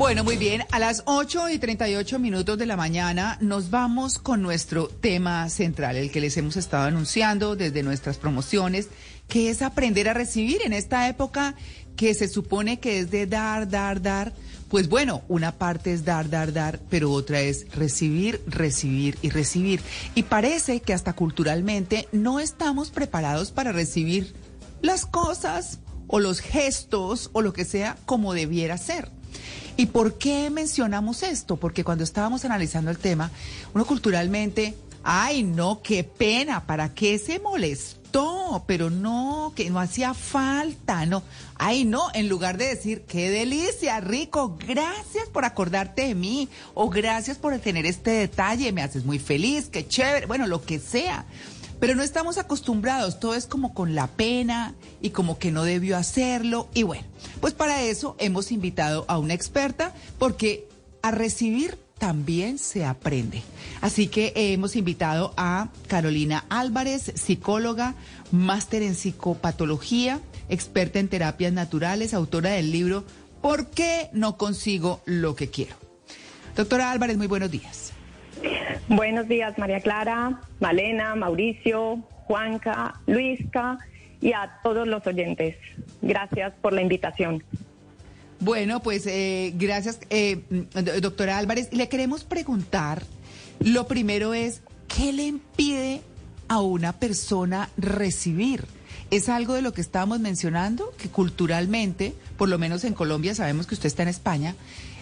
Bueno, muy bien. A las 8 y 38 minutos de la mañana nos vamos con nuestro tema central, el que les hemos estado anunciando desde nuestras promociones, que es aprender a recibir en esta época que se supone que es de dar, dar, dar. Pues bueno, una parte es dar, dar, dar, pero otra es recibir, recibir y recibir. Y parece que hasta culturalmente no estamos preparados para recibir las cosas o los gestos o lo que sea como debiera ser. ¿Y por qué mencionamos esto? Porque cuando estábamos analizando el tema, uno culturalmente, ay, no, qué pena, ¿para qué se molestó? Pero no, que no hacía falta, no. Ay, no, en lugar de decir, qué delicia, rico, gracias por acordarte de mí, o gracias por tener este detalle, me haces muy feliz, qué chévere, bueno, lo que sea. Pero no estamos acostumbrados, todo es como con la pena y como que no debió hacerlo. Y bueno, pues para eso hemos invitado a una experta porque a recibir también se aprende. Así que hemos invitado a Carolina Álvarez, psicóloga, máster en psicopatología, experta en terapias naturales, autora del libro ¿Por qué no consigo lo que quiero? Doctora Álvarez, muy buenos días. Buenos días, María Clara, Malena, Mauricio, Juanca, Luisca y a todos los oyentes. Gracias por la invitación. Bueno, pues eh, gracias, eh, doctora Álvarez. Le queremos preguntar, lo primero es, ¿qué le impide a una persona recibir? Es algo de lo que estábamos mencionando, que culturalmente, por lo menos en Colombia, sabemos que usted está en España,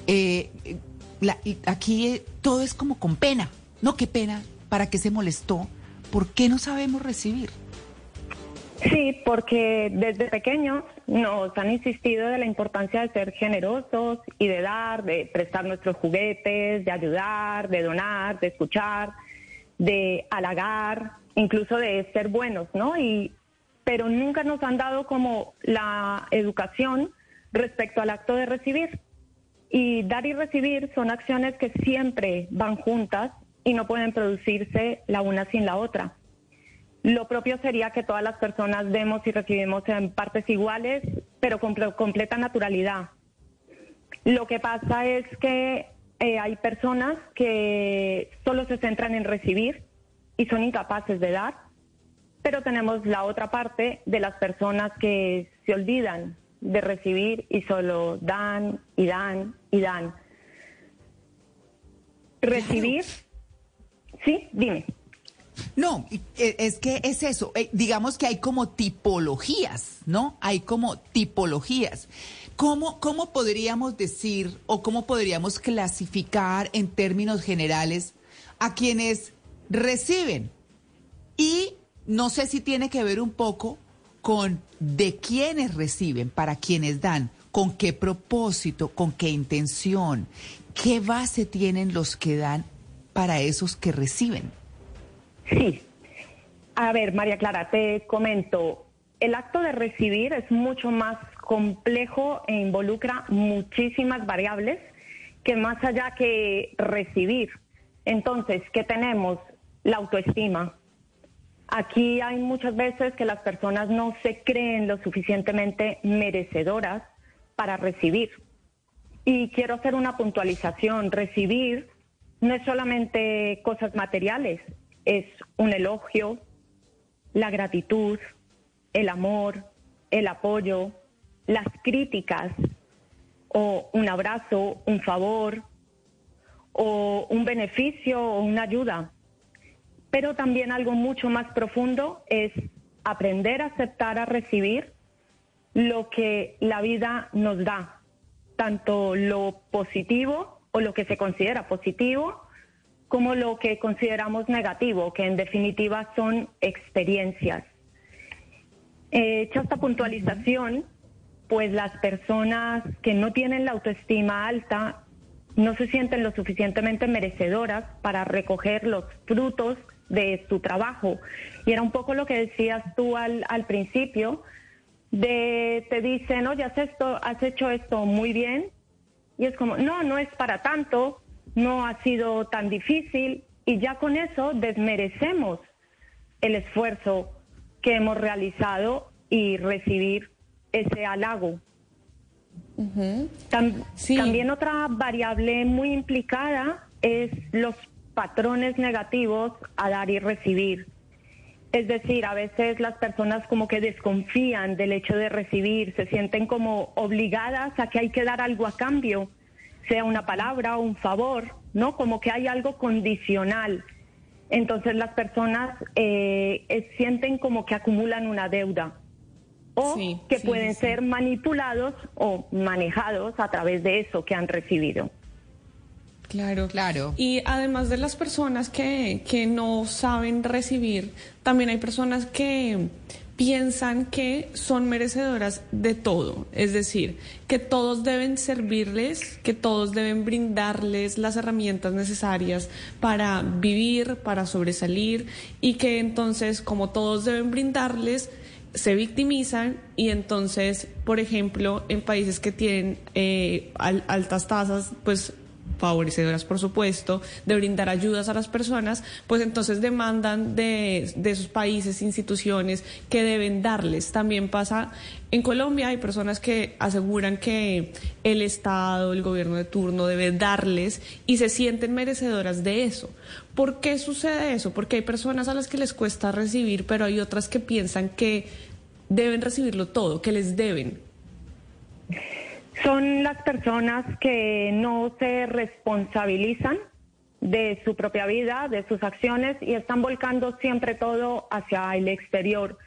eh, aquí todo es como con pena. No, qué pena, ¿para qué se molestó? ¿Por qué no sabemos recibir? Sí, porque desde pequeños nos han insistido de la importancia de ser generosos y de dar, de prestar nuestros juguetes, de ayudar, de donar, de escuchar, de halagar, incluso de ser buenos, ¿no? Y, pero nunca nos han dado como la educación respecto al acto de recibir. Y dar y recibir son acciones que siempre van juntas y no pueden producirse la una sin la otra. Lo propio sería que todas las personas demos y recibimos en partes iguales, pero con completa naturalidad. Lo que pasa es que eh, hay personas que solo se centran en recibir y son incapaces de dar, pero tenemos la otra parte de las personas que se olvidan de recibir y solo dan y dan y dan. Recibir, sí, dime. No, e, es que es eso. Eh, digamos que hay como tipologías, ¿no? Hay como tipologías. ¿Cómo, ¿Cómo podríamos decir o cómo podríamos clasificar en términos generales a quienes reciben? Y no sé si tiene que ver un poco con de quienes reciben, para quienes dan, con qué propósito, con qué intención, qué base tienen los que dan para esos que reciben. Sí. A ver, María Clara, te comento, el acto de recibir es mucho más complejo e involucra muchísimas variables que más allá que recibir. Entonces, ¿qué tenemos? La autoestima. Aquí hay muchas veces que las personas no se creen lo suficientemente merecedoras para recibir. Y quiero hacer una puntualización. Recibir no es solamente cosas materiales, es un elogio, la gratitud, el amor, el apoyo, las críticas o un abrazo, un favor o un beneficio o una ayuda. Pero también algo mucho más profundo es aprender a aceptar, a recibir lo que la vida nos da, tanto lo positivo o lo que se considera positivo como lo que consideramos negativo, que en definitiva son experiencias. He hecho esta puntualización pues las personas que no tienen la autoestima alta no se sienten lo suficientemente merecedoras para recoger los frutos de su trabajo. Y era un poco lo que decías tú al, al principio, de te dicen, oye, has, esto, has hecho esto muy bien, y es como, no, no es para tanto, no ha sido tan difícil, y ya con eso desmerecemos el esfuerzo que hemos realizado y recibir ese halago. También otra variable muy implicada es los patrones negativos a dar y recibir. Es decir, a veces las personas como que desconfían del hecho de recibir, se sienten como obligadas a que hay que dar algo a cambio, sea una palabra o un favor, ¿no? Como que hay algo condicional. Entonces las personas eh, sienten como que acumulan una deuda o que pueden ser manipulados o manejados a través de eso que han recibido. Claro, claro. Y además de las personas que, que no saben recibir, también hay personas que piensan que son merecedoras de todo, es decir, que todos deben servirles, que todos deben brindarles las herramientas necesarias para vivir, para sobresalir y que entonces como todos deben brindarles, se victimizan y entonces, por ejemplo, en países que tienen eh, altas tasas, pues favorecedoras, por supuesto, de brindar ayudas a las personas, pues entonces demandan de, de esos países, instituciones que deben darles. También pasa en Colombia, hay personas que aseguran que el Estado, el gobierno de turno debe darles y se sienten merecedoras de eso. ¿Por qué sucede eso? Porque hay personas a las que les cuesta recibir, pero hay otras que piensan que deben recibirlo todo, que les deben. Son las personas que no se responsabilizan de su propia vida, de sus acciones y están volcando siempre todo hacia el exterior.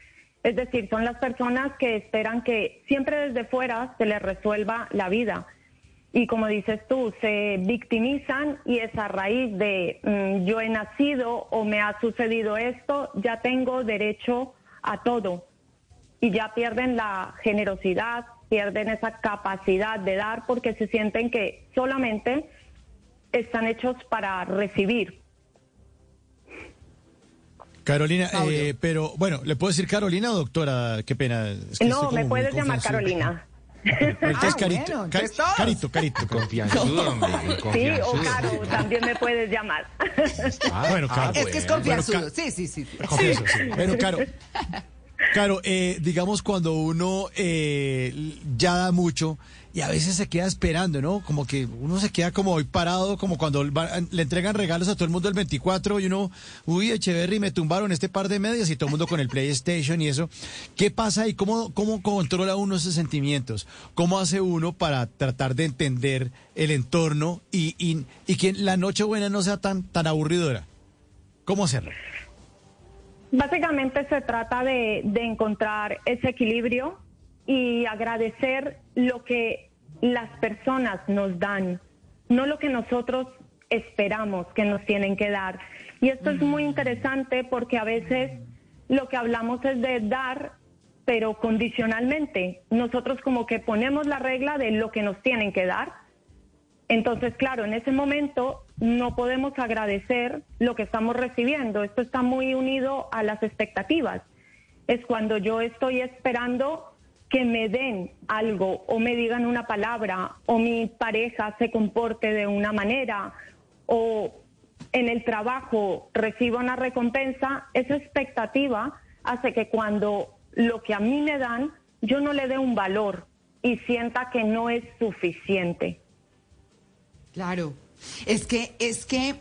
Es decir, son las personas que esperan que siempre desde fuera se les resuelva la vida. Y como dices tú, se victimizan y es a raíz de mm, yo he nacido o me ha sucedido esto, ya tengo derecho a todo. Y ya pierden la generosidad, pierden esa capacidad de dar porque se sienten que solamente están hechos para recibir. Carolina, eh, pero bueno, ¿le puedo decir Carolina o doctora? Qué pena. no, me puedes llamar Carolina. Entonces, ah, Carito, Carito, Carito, Confianza. Sí, o Caro, también me puedes llamar. Ah, bueno, Caro. es que es confianzudo, sí, sí, sí. sí. Pero, Caro, Claro, eh, digamos cuando uno eh, ya da mucho y a veces se queda esperando, ¿no? Como que uno se queda como hoy parado, como cuando le entregan regalos a todo el mundo el 24 y uno, uy, Echeverry, me tumbaron este par de medias y todo el mundo con el PlayStation y eso. ¿Qué pasa y cómo, cómo controla uno esos sentimientos? ¿Cómo hace uno para tratar de entender el entorno y, y, y que la noche buena no sea tan, tan aburridora? ¿Cómo hacerlo? Básicamente se trata de, encontrar ese equilibrio y agradecer lo que las personas nos dan, no lo que nosotros esperamos que nos tienen que dar. Y esto es muy interesante porque a veces lo que hablamos es de dar, pero condicionalmente. Nosotros como que ponemos la regla de lo que nos tienen que dar entonces, claro, en ese momento no podemos agradecer lo que estamos recibiendo. Esto está muy unido a las expectativas. Es cuando yo estoy esperando que me den algo o me digan una palabra o mi pareja se comporte de una manera o en el trabajo reciba una recompensa, esa expectativa hace que cuando lo que a mí me dan, yo no le dé un valor y sienta que no es suficiente. Claro. Es que, es que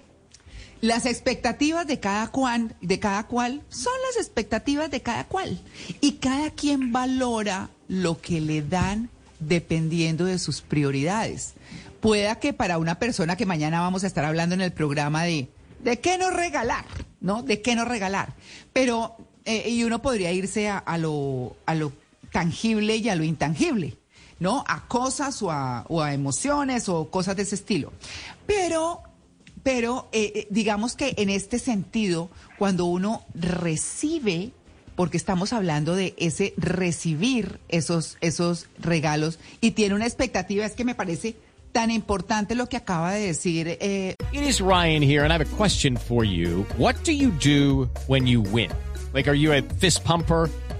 las expectativas de cada cual, de cada cual son las expectativas de cada cual. Y cada quien valora lo que le dan dependiendo de sus prioridades. Pueda que para una persona que mañana vamos a estar hablando en el programa de de qué no regalar, ¿no? De qué no regalar. Pero, eh, y uno podría irse a, lo, a lo tangible y a lo intangible. ¿No? A cosas o a, emociones o cosas de ese estilo. Pero, pero eh, eh, digamos que en este sentido, cuando uno recibe, porque estamos hablando de ese recibir esos, esos regalos y tiene una expectativa, es que me parece tan importante lo que acaba de decir. Eh... It is Ryan here and I have a question for you. What do you do when you win? Like, are you a fist pumper?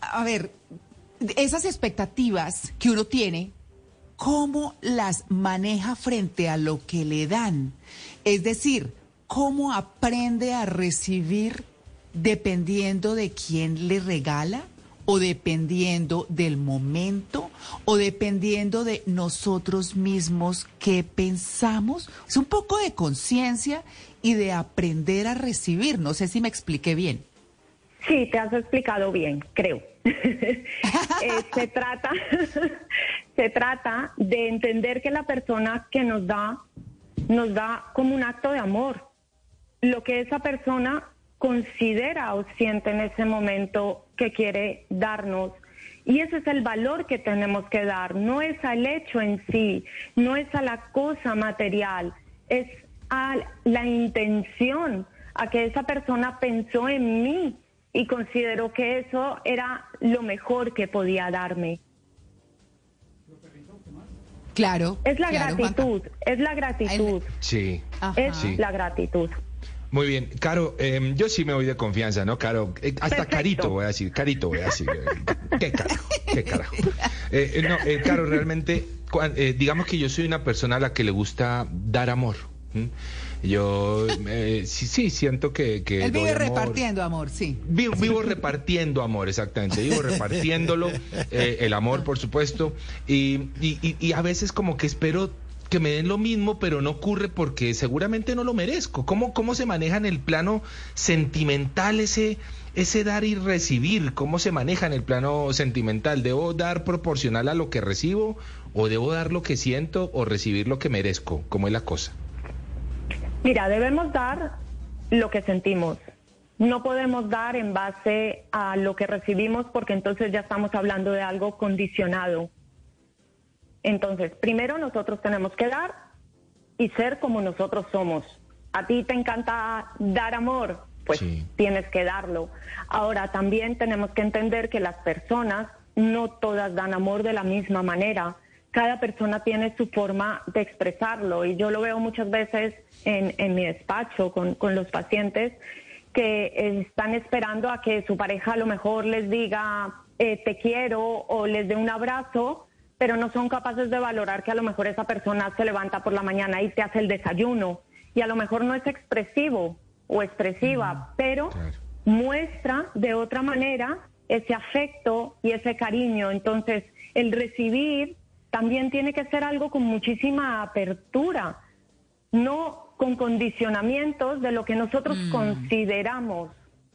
a ver, esas expectativas que uno tiene, ¿cómo las maneja frente a lo que le dan? Es decir, ¿cómo aprende a recibir dependiendo de quién le regala? o dependiendo del momento o dependiendo de nosotros mismos qué pensamos. Es un poco de conciencia y de aprender a recibir. No sé si me expliqué bien. Sí, te has explicado bien, creo. Eh, se trata, se trata de entender que la persona que nos da, nos da como un acto de amor. Lo que esa persona considera o siente en ese momento que quiere darnos. Y ese es el valor que tenemos que dar. No es al hecho en sí, no es a la cosa material, es a la intención, a que esa persona pensó en mí y consideró que eso era lo mejor que podía darme. Claro. Es la gratitud, es la gratitud. Sí. Es la gratitud. Muy bien, Caro, em, yo sí me voy de confianza, ¿no, Caro? Eh, hasta Carito voy a decir, Carito voy a decir. ¿Qué carajo? ¿Qué carajo? Eh, eh, no, Caro, realmente, digamos que yo soy una persona a la que le gusta dar amor. Yo eh, sí, sí, siento que... que Él vive repartiendo amor, sí. Vivo, repartiendo amor, exactamente. Vivo repartiéndolo, eh, el amor, por supuesto. Y, y, y a veces como que espero que me den lo mismo, pero no ocurre porque seguramente no lo merezco. ¿Cómo, cómo se maneja en el plano sentimental ese, ese dar y recibir? ¿Cómo se maneja en el plano sentimental? ¿Debo dar proporcional a lo que recibo o debo dar lo que siento o recibir lo que merezco? ¿Cómo es la cosa? Mira, debemos dar lo que sentimos. No podemos dar en base a lo que recibimos porque entonces ya estamos hablando de algo condicionado. Entonces, primero nosotros tenemos que dar y ser como nosotros somos. A ti te encanta dar amor, pues tienes que darlo. Ahora, también tenemos que entender que las personas no todas dan amor de la misma manera cada persona tiene su forma de expresarlo. Y yo lo veo muchas veces en, mi despacho con, los pacientes que están esperando a que su pareja a lo mejor les diga eh, te quiero o les dé un abrazo, pero no son capaces de valorar que a lo mejor esa persona se levanta por la mañana y te hace el desayuno. Y a lo mejor no es expresivo o expresiva, pero muestra de otra manera ese afecto y ese cariño. Entonces, el recibir también tiene que ser algo con muchísima apertura, no con condicionamientos de lo que nosotros mm. consideramos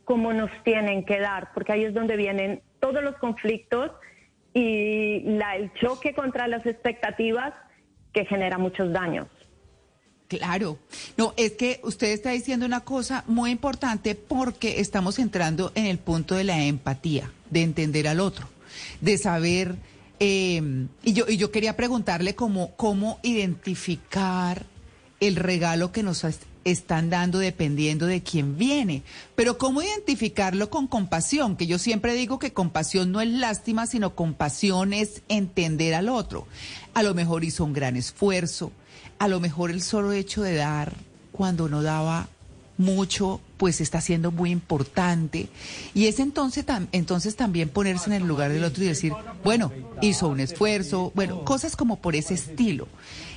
como nos tienen que dar, porque ahí es donde vienen todos los conflictos y la, el choque contra las expectativas que genera muchos daños. Claro, no, es que usted está diciendo una cosa muy importante porque estamos entrando en el punto de la empatía, de entender al otro, de saber eh, y, yo, y yo quería preguntarle cómo, cómo identificar el regalo que nos están dando dependiendo de quién viene, pero cómo identificarlo con compasión, que yo siempre digo que compasión no es lástima, sino compasión es entender al otro. A lo mejor hizo un gran esfuerzo, a lo mejor el solo hecho de dar cuando no daba mucho, pues está siendo muy importante. Y es entonces, entonces también ponerse en el lugar del otro y decir, bueno, hizo un esfuerzo, bueno, cosas como por ese estilo.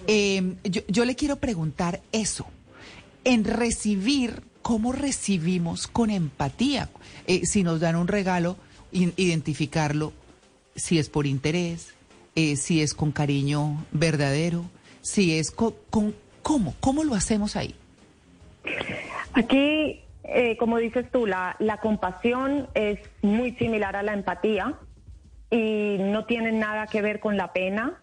Em, yo, le quiero preguntar eso, en recibir, ¿cómo recibimos con empatía? Eh, si nos dan un regalo, identificarlo, si es por interés, eh, si es con cariño verdadero, si es con, con ¿cómo? ¿Cómo lo hacemos ahí? Aquí eh, como dices tú, la, la compasión es muy similar a la empatía y no tiene nada que ver con la pena.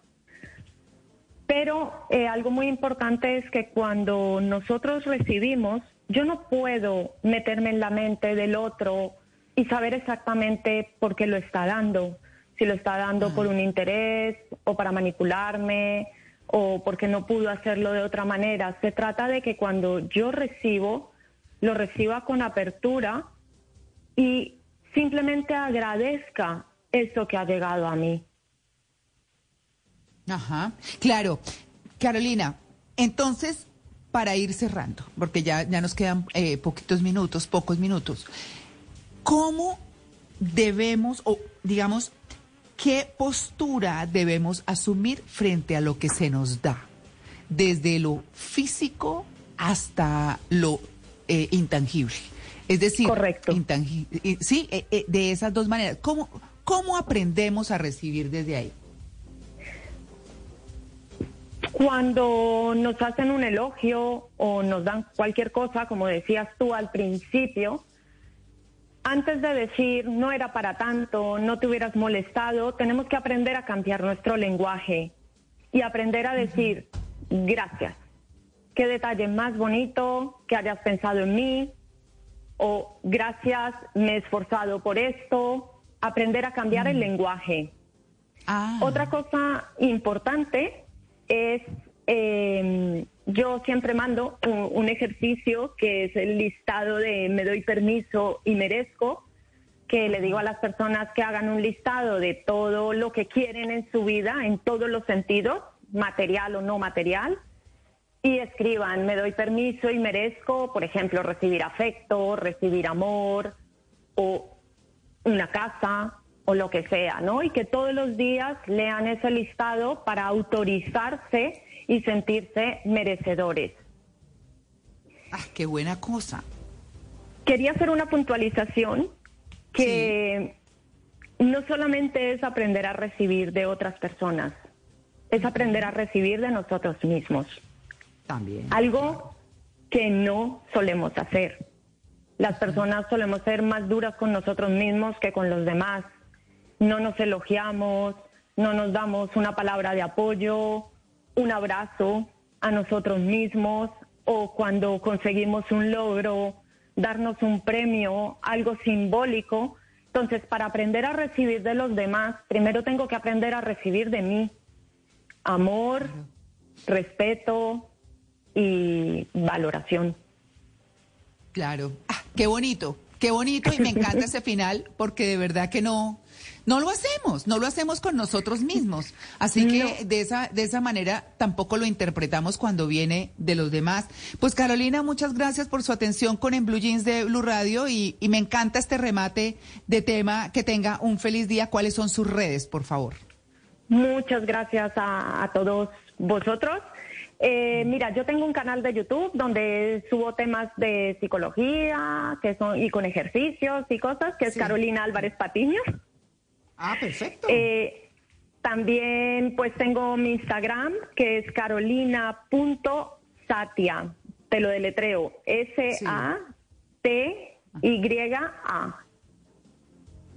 Pero eh, algo muy importante es que cuando nosotros recibimos, yo no puedo meterme en la mente del otro y saber exactamente por qué lo está dando. Si lo está dando por un interés o para manipularme o porque no pudo hacerlo de otra manera. Se trata de que cuando yo recibo, lo reciba con apertura y simplemente agradezca eso que ha llegado a mí. Ajá, claro. Carolina, entonces, para ir cerrando, porque ya, ya nos quedan eh, poquitos minutos, pocos minutos, ¿cómo debemos, o digamos, qué postura debemos asumir frente a lo que se nos da? Desde lo físico hasta lo eh, intangible. Es decir, Correcto. sí, eh, de esas dos maneras. ¿Cómo, ¿Cómo aprendemos a recibir desde ahí? Cuando nos hacen un elogio o nos dan cualquier cosa, como decías tú al principio, antes de decir no era para tanto, no te hubieras molestado, tenemos que aprender a cambiar nuestro lenguaje y aprender a decir gracias. Qué detalle más bonito que hayas pensado en mí o gracias, me he esforzado por esto. Aprender a cambiar el lenguaje. Ah. Otra cosa importante es, eh, yo siempre mando un, un, ejercicio que es el listado de me doy permiso y merezco, que le digo a las personas que hagan un listado de todo lo que quieren en su vida, en todos los sentidos, material o no material, y escriban, me doy permiso y merezco, por ejemplo, recibir afecto, recibir amor o una casa, o lo que sea, ¿no? Y que todos los días lean ese listado para autorizarse y sentirse merecedores. Ah, qué buena cosa. Quería hacer una puntualización que sí. no solamente es aprender a recibir de otras personas, es aprender a recibir de nosotros mismos. También. Algo que no solemos hacer. Las personas solemos ser más duras con nosotros mismos que con los demás no nos elogiamos, no nos damos una palabra de apoyo, un abrazo a nosotros mismos o cuando conseguimos un logro, darnos un premio, algo simbólico. Entonces, para aprender a recibir de los demás, primero tengo que aprender a recibir de mí amor, respeto y valoración. Claro. Ah, qué bonito, qué bonito y me encanta ese final porque de verdad que no, no lo hacemos, no lo hacemos con nosotros mismos. Así que de esa de esa manera tampoco lo interpretamos cuando viene de los demás. Pues Carolina, muchas gracias por su atención con En Blue Jeans de Blue Radio y, y me encanta este remate de tema. Que tenga un feliz día. ¿Cuáles son sus redes, por favor? Muchas gracias a, a todos vosotros. Eh, mira, yo tengo un canal de YouTube donde subo temas de psicología que son y con ejercicios y cosas, que es sí. Carolina Álvarez Patiño. Ah, perfecto. Eh, también pues tengo mi Instagram que es carolina.satia. Te lo deletreo. S-A-T-Y-A.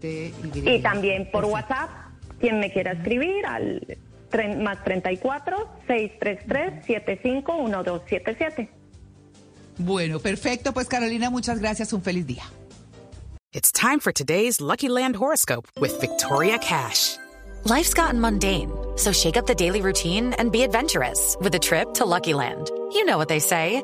Y también por perfecto. WhatsApp, quien me quiera escribir al más 34 633 751277. Bueno, perfecto. Pues Carolina, muchas gracias. Un feliz día. It's time for today's Lucky Land horoscope with Victoria Cash. Life's gotten mundane, so shake up the daily routine and be adventurous with a trip to Lucky Land. You know what they say.